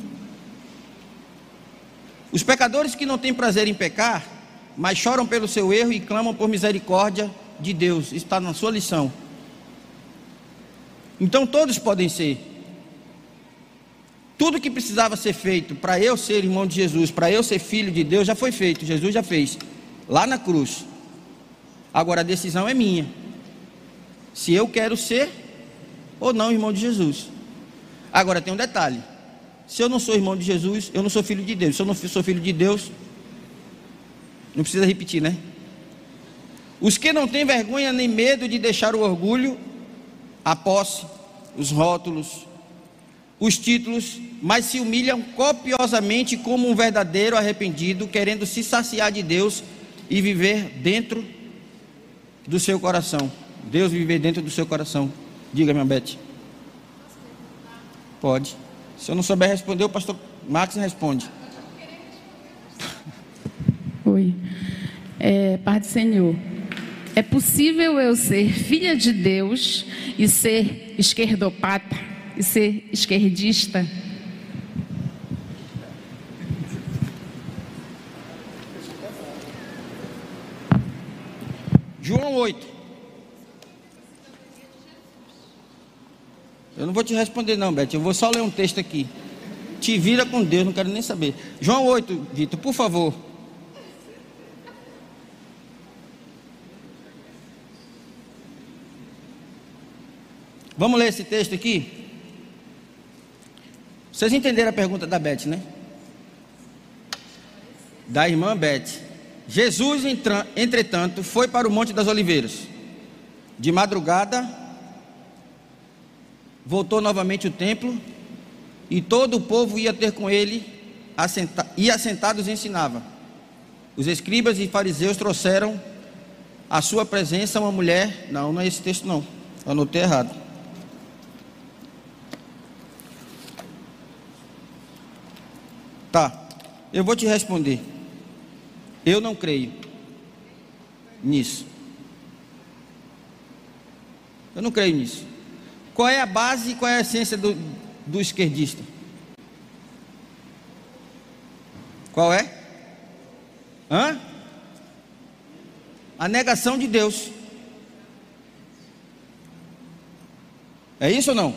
Os pecadores que não têm prazer em pecar, mas choram pelo seu erro e clamam por misericórdia de Deus, está na sua lição. Então todos podem ser. Tudo que precisava ser feito para eu ser irmão de Jesus, para eu ser filho de Deus, já foi feito, Jesus já fez, lá na cruz. Agora a decisão é minha. Se eu quero ser ou não irmão de Jesus. Agora tem um detalhe: se eu não sou irmão de Jesus, eu não sou filho de Deus. Se eu não sou filho de Deus, não precisa repetir, né? Os que não têm vergonha nem medo de deixar o orgulho, a posse, os rótulos, os títulos, mas se humilham copiosamente como um verdadeiro arrependido, querendo se saciar de Deus e viver dentro do seu coração. Deus viver dentro do seu coração. Diga, minha Beth. Pode. Se eu não souber responder, o pastor Max responde.
Oi. É, Pai do Senhor. É possível eu ser filha de Deus e ser esquerdopata e ser esquerdista?
João 8. Eu não vou te responder não, Beth. Eu vou só ler um texto aqui. Te vira com Deus, não quero nem saber. João 8, Vitor, por favor. Vamos ler esse texto aqui? Vocês entenderam a pergunta da Beth, né? Da irmã Beth. Jesus, entretanto, foi para o Monte das Oliveiras. De madrugada, voltou novamente o templo, e todo o povo ia ter com ele, assenta, e assentados ensinava. Os escribas e fariseus trouxeram à sua presença uma mulher. Não, não é esse texto, não. Anotei errado. Tá, eu vou te responder. Eu não creio nisso. Eu não creio nisso. Qual é a base e qual é a essência do, do esquerdista? Qual é? Hã? A negação de Deus. É isso ou não?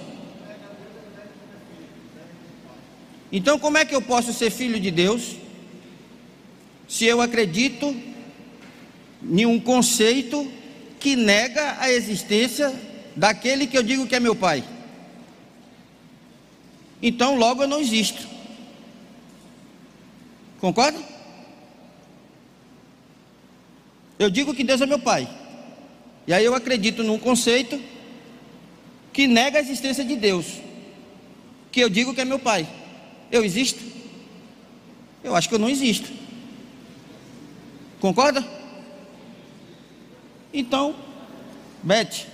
Então, como é que eu posso ser filho de Deus se eu acredito em um conceito que nega a existência daquele que eu digo que é meu pai. Então, logo eu não existo. Concorda? Eu digo que Deus é meu pai. E aí eu acredito num conceito que nega a existência de Deus. Que eu digo que é meu pai. Eu existo? Eu acho que eu não existo. Concorda? Então, Beth.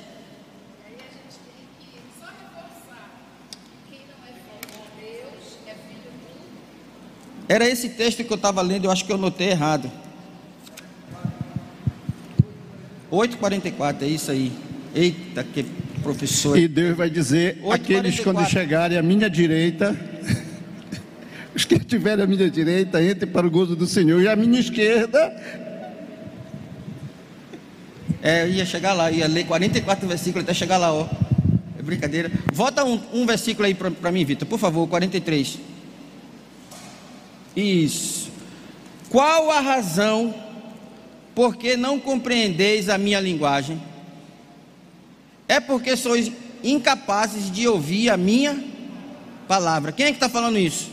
Era esse texto que eu estava lendo, eu acho que eu notei errado. 8,44, é isso aí. Eita, que professor.
E Deus vai dizer: 8, aqueles 44. quando chegarem à minha direita, os que estiverem à minha direita, entrem para o gozo do Senhor. E à minha esquerda.
É, eu ia chegar lá, ia ler 44 versículos até chegar lá, ó. É brincadeira. Volta um, um versículo aí para mim, Vitor, por favor, 43. Isso. Qual a razão porque não compreendeis a minha linguagem? É porque sois incapazes de ouvir a minha palavra. Quem é que está falando isso?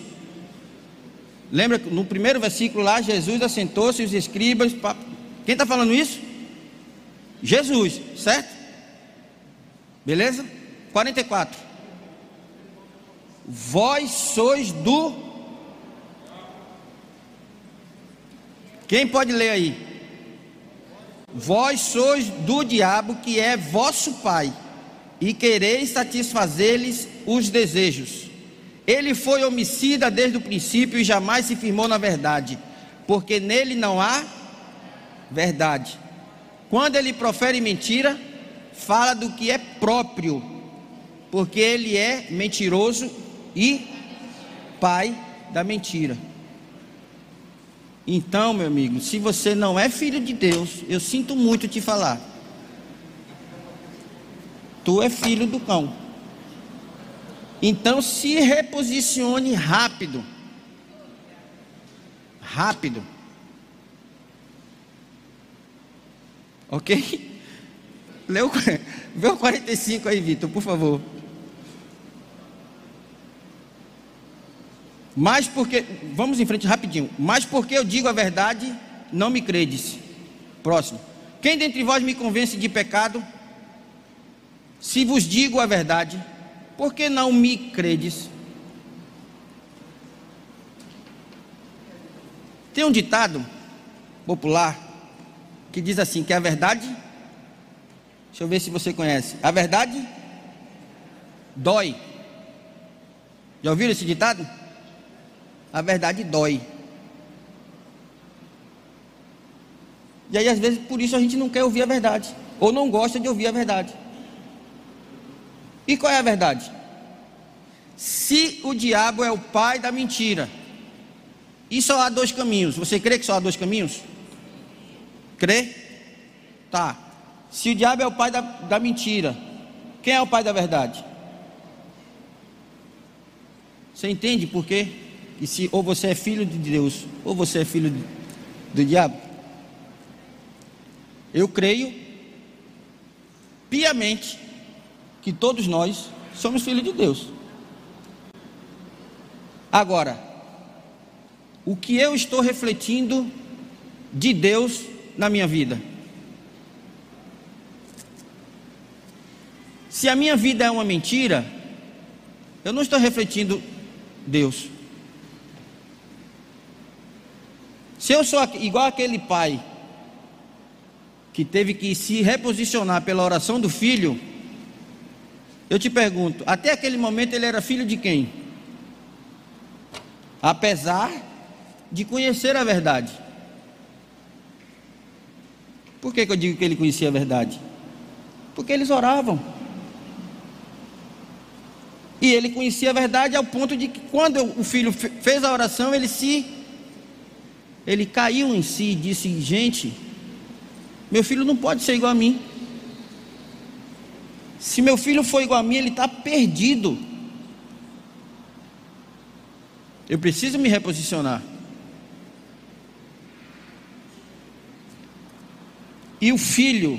Lembra no primeiro versículo lá, Jesus assentou-se os escribas. Quem está falando isso? Jesus, certo? Beleza? 44. Vós sois do. Quem pode ler aí? Vós sois do diabo que é vosso pai, e quereis satisfazer-lhes os desejos. Ele foi homicida desde o princípio e jamais se firmou na verdade, porque nele não há verdade. Quando ele profere mentira, fala do que é próprio, porque ele é mentiroso e pai da mentira. Então, meu amigo, se você não é filho de Deus, eu sinto muito te falar. Tu é filho do cão. Então se reposicione rápido. Rápido. Ok? Leu, vê o 45 aí, Vitor, por favor. Mas porque, vamos em frente rapidinho. Mas porque eu digo a verdade, não me credes. Próximo. Quem dentre vós me convence de pecado? Se vos digo a verdade, por que não me credes? Tem um ditado popular que diz assim: que a verdade, deixa eu ver se você conhece, a verdade dói. Já ouviram esse ditado? A verdade dói. E aí, às vezes, por isso a gente não quer ouvir a verdade, ou não gosta de ouvir a verdade. E qual é a verdade? Se o diabo é o pai da mentira, e só há dois caminhos, você crê que só há dois caminhos? Crê? Tá. Se o diabo é o pai da, da mentira, quem é o pai da verdade? Você entende por quê? E se ou você é filho de Deus, ou você é filho do diabo. Eu creio piamente que todos nós somos filhos de Deus. Agora, o que eu estou refletindo de Deus na minha vida? Se a minha vida é uma mentira, eu não estou refletindo Deus. Se eu sou igual aquele pai que teve que se reposicionar pela oração do filho, eu te pergunto, até aquele momento ele era filho de quem? Apesar de conhecer a verdade. Por que, que eu digo que ele conhecia a verdade? Porque eles oravam. E ele conhecia a verdade ao ponto de que quando o filho fez a oração, ele se ele caiu em si e disse: "Gente, meu filho não pode ser igual a mim. Se meu filho for igual a mim, ele está perdido. Eu preciso me reposicionar. E o filho,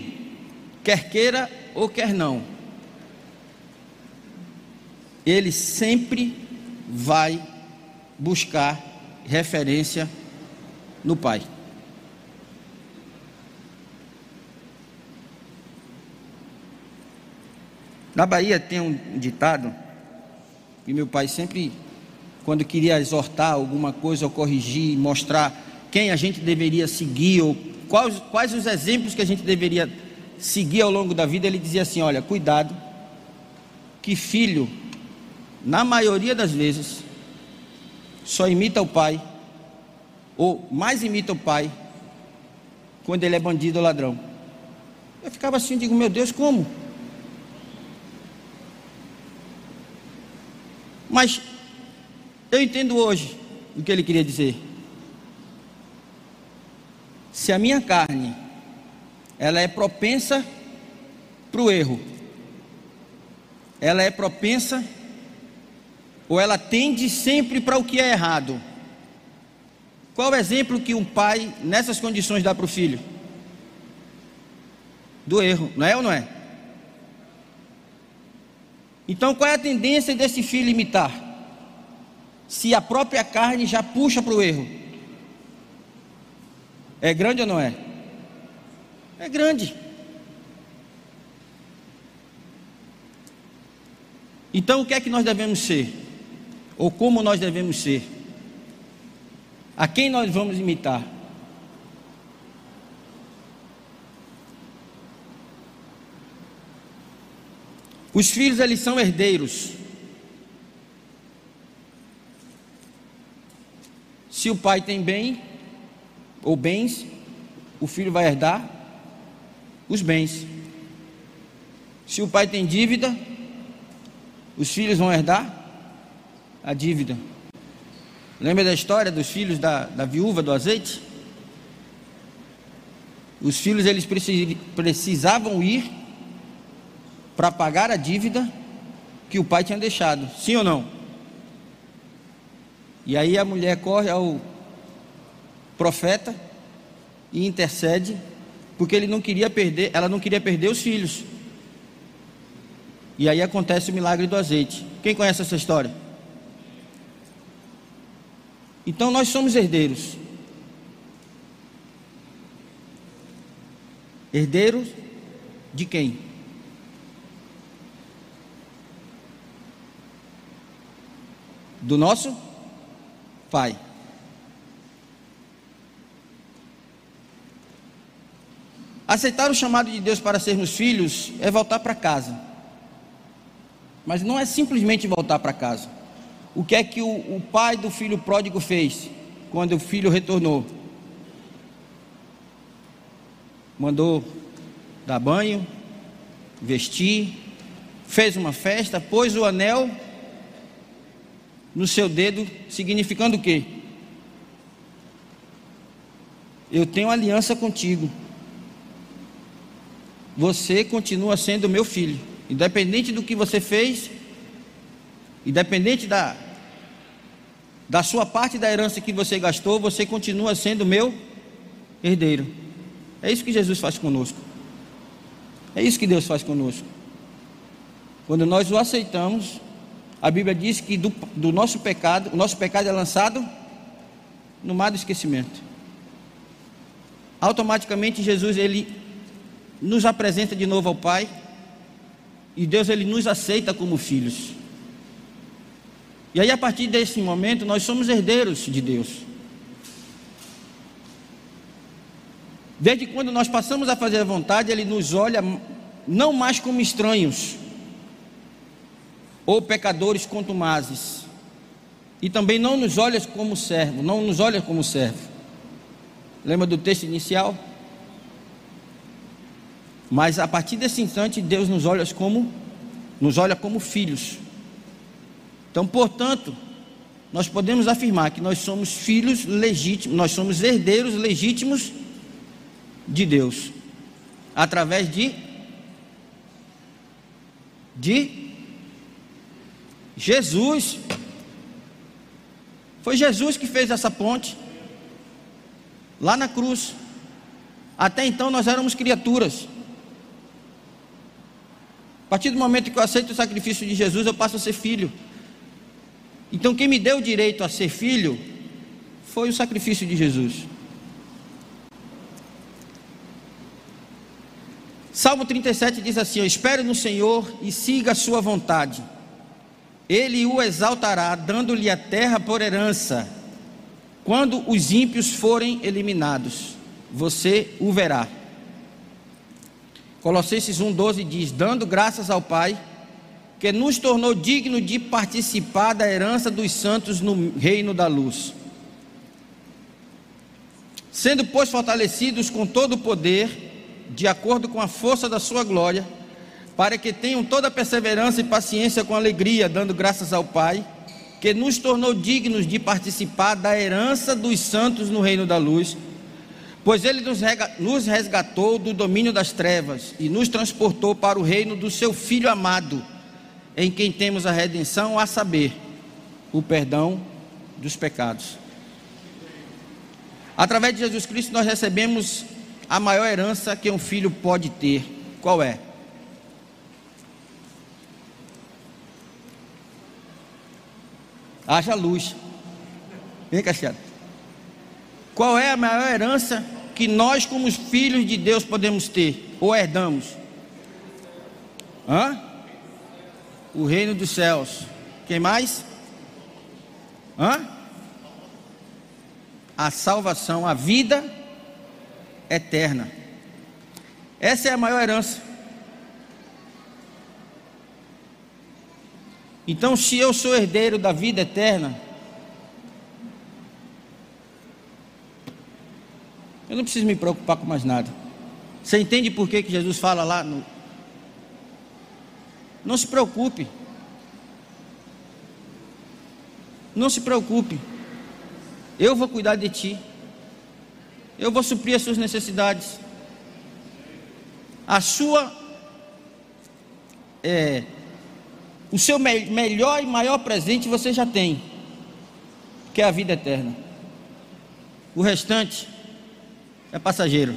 quer queira ou quer não, ele sempre vai buscar referência no Pai. Na Bahia tem um ditado que meu pai sempre, quando queria exortar alguma coisa ou corrigir, mostrar quem a gente deveria seguir ou quais, quais os exemplos que a gente deveria seguir ao longo da vida, ele dizia assim: Olha, cuidado, que filho na maioria das vezes, só imita o pai, ou mais imita o pai, quando ele é bandido ou ladrão. Eu ficava assim, digo, meu Deus, como? Mas eu entendo hoje o que ele queria dizer. Se a minha carne ela é propensa para o erro, ela é propensa ou ela tende sempre para o que é errado? Qual o exemplo que um pai nessas condições dá para o filho? Do erro, não é ou não é? Então qual é a tendência desse filho imitar? Se a própria carne já puxa para o erro. É grande ou não é? É grande. Então o que é que nós devemos ser? ou como nós devemos ser? A quem nós vamos imitar? Os filhos eles são herdeiros. Se o pai tem bem ou bens, o filho vai herdar os bens. Se o pai tem dívida, os filhos vão herdar a dívida. Lembra da história dos filhos da, da viúva do azeite? Os filhos eles precisavam ir para pagar a dívida que o pai tinha deixado, sim ou não? E aí a mulher corre ao profeta e intercede, porque ele não queria perder, ela não queria perder os filhos. E aí acontece o milagre do azeite. Quem conhece essa história? Então nós somos herdeiros. Herdeiros de quem? Do nosso Pai. Aceitar o chamado de Deus para sermos filhos é voltar para casa. Mas não é simplesmente voltar para casa. O que é que o, o pai do filho pródigo fez quando o filho retornou? Mandou dar banho, vestir, fez uma festa, pôs o anel no seu dedo, significando o quê? Eu tenho aliança contigo. Você continua sendo meu filho, independente do que você fez, independente da, da sua parte da herança que você gastou, você continua sendo meu herdeiro. É isso que Jesus faz conosco. É isso que Deus faz conosco. Quando nós o aceitamos, a Bíblia diz que do, do nosso pecado, o nosso pecado é lançado no mar do esquecimento. Automaticamente Jesus ele nos apresenta de novo ao Pai e Deus ele nos aceita como filhos. E aí a partir desse momento nós somos herdeiros de Deus. Desde quando nós passamos a fazer a vontade, ele nos olha não mais como estranhos ou pecadores contumazes. E também não nos olha como servo, não nos olha como servo. Lembra do texto inicial? Mas a partir desse instante, Deus nos olha como nos olha como filhos. Então, portanto, nós podemos afirmar que nós somos filhos legítimos, nós somos herdeiros legítimos de Deus, através de de Jesus. Foi Jesus que fez essa ponte lá na cruz. Até então nós éramos criaturas. A partir do momento que eu aceito o sacrifício de Jesus, eu passo a ser filho. Então, quem me deu o direito a ser filho foi o sacrifício de Jesus. Salmo 37 diz assim: Espere no Senhor e siga a sua vontade. Ele o exaltará, dando-lhe a terra por herança. Quando os ímpios forem eliminados, você o verá. Colossenses 1,12 diz: Dando graças ao Pai, que nos tornou digno de participar da herança dos santos no reino da luz. Sendo, pois, fortalecidos com todo o poder, de acordo com a força da sua glória, para que tenham toda perseverança e paciência com alegria, dando graças ao Pai, que nos tornou dignos de participar da herança dos santos no reino da luz Pois ele nos resgatou do domínio das trevas e nos transportou para o reino do seu Filho amado, em quem temos a redenção, a saber, o perdão dos pecados. Através de Jesus Cristo, nós recebemos a maior herança que um filho pode ter. Qual é? Haja luz. Vem, Castiado. Qual é a maior herança que nós, como filhos de Deus, podemos ter ou herdamos? Hã? O reino dos céus. Quem mais? Hã? A salvação, a vida eterna. Essa é a maior herança. Então, se eu sou herdeiro da vida eterna, Eu não preciso me preocupar com mais nada. Você entende por que, que Jesus fala lá? No... Não se preocupe. Não se preocupe. Eu vou cuidar de ti. Eu vou suprir as suas necessidades. A sua. É, o seu me melhor e maior presente você já tem, que é a vida eterna. O restante é passageiro.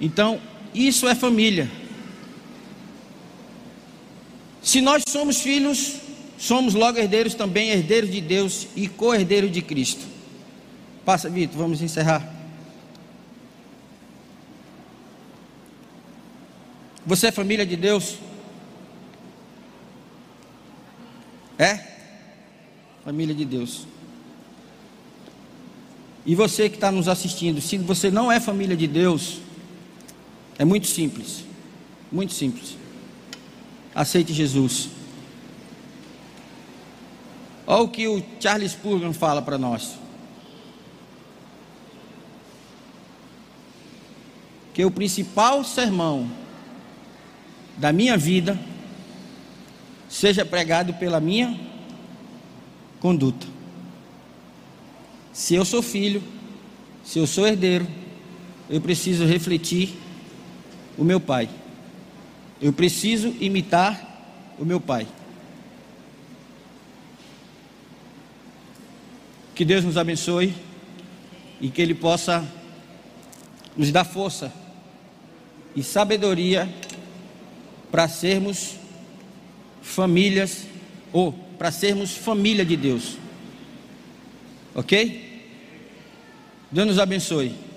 Então, isso é família. Se nós somos filhos, somos logo herdeiros também, herdeiros de Deus e co-herdeiros de Cristo. Passa, Vitor, vamos encerrar. Você é família de Deus? É? Família de Deus. E você que está nos assistindo, se você não é família de Deus, é muito simples. Muito simples. Aceite Jesus. Olha o que o Charles Spurgeon fala para nós. Que o principal sermão da minha vida seja pregado pela minha conduta. Se eu sou filho, se eu sou herdeiro, eu preciso refletir o meu pai. Eu preciso imitar o meu Pai. Que Deus nos abençoe e que Ele possa nos dar força e sabedoria para sermos famílias ou para sermos família de Deus. Ok? Deus nos abençoe.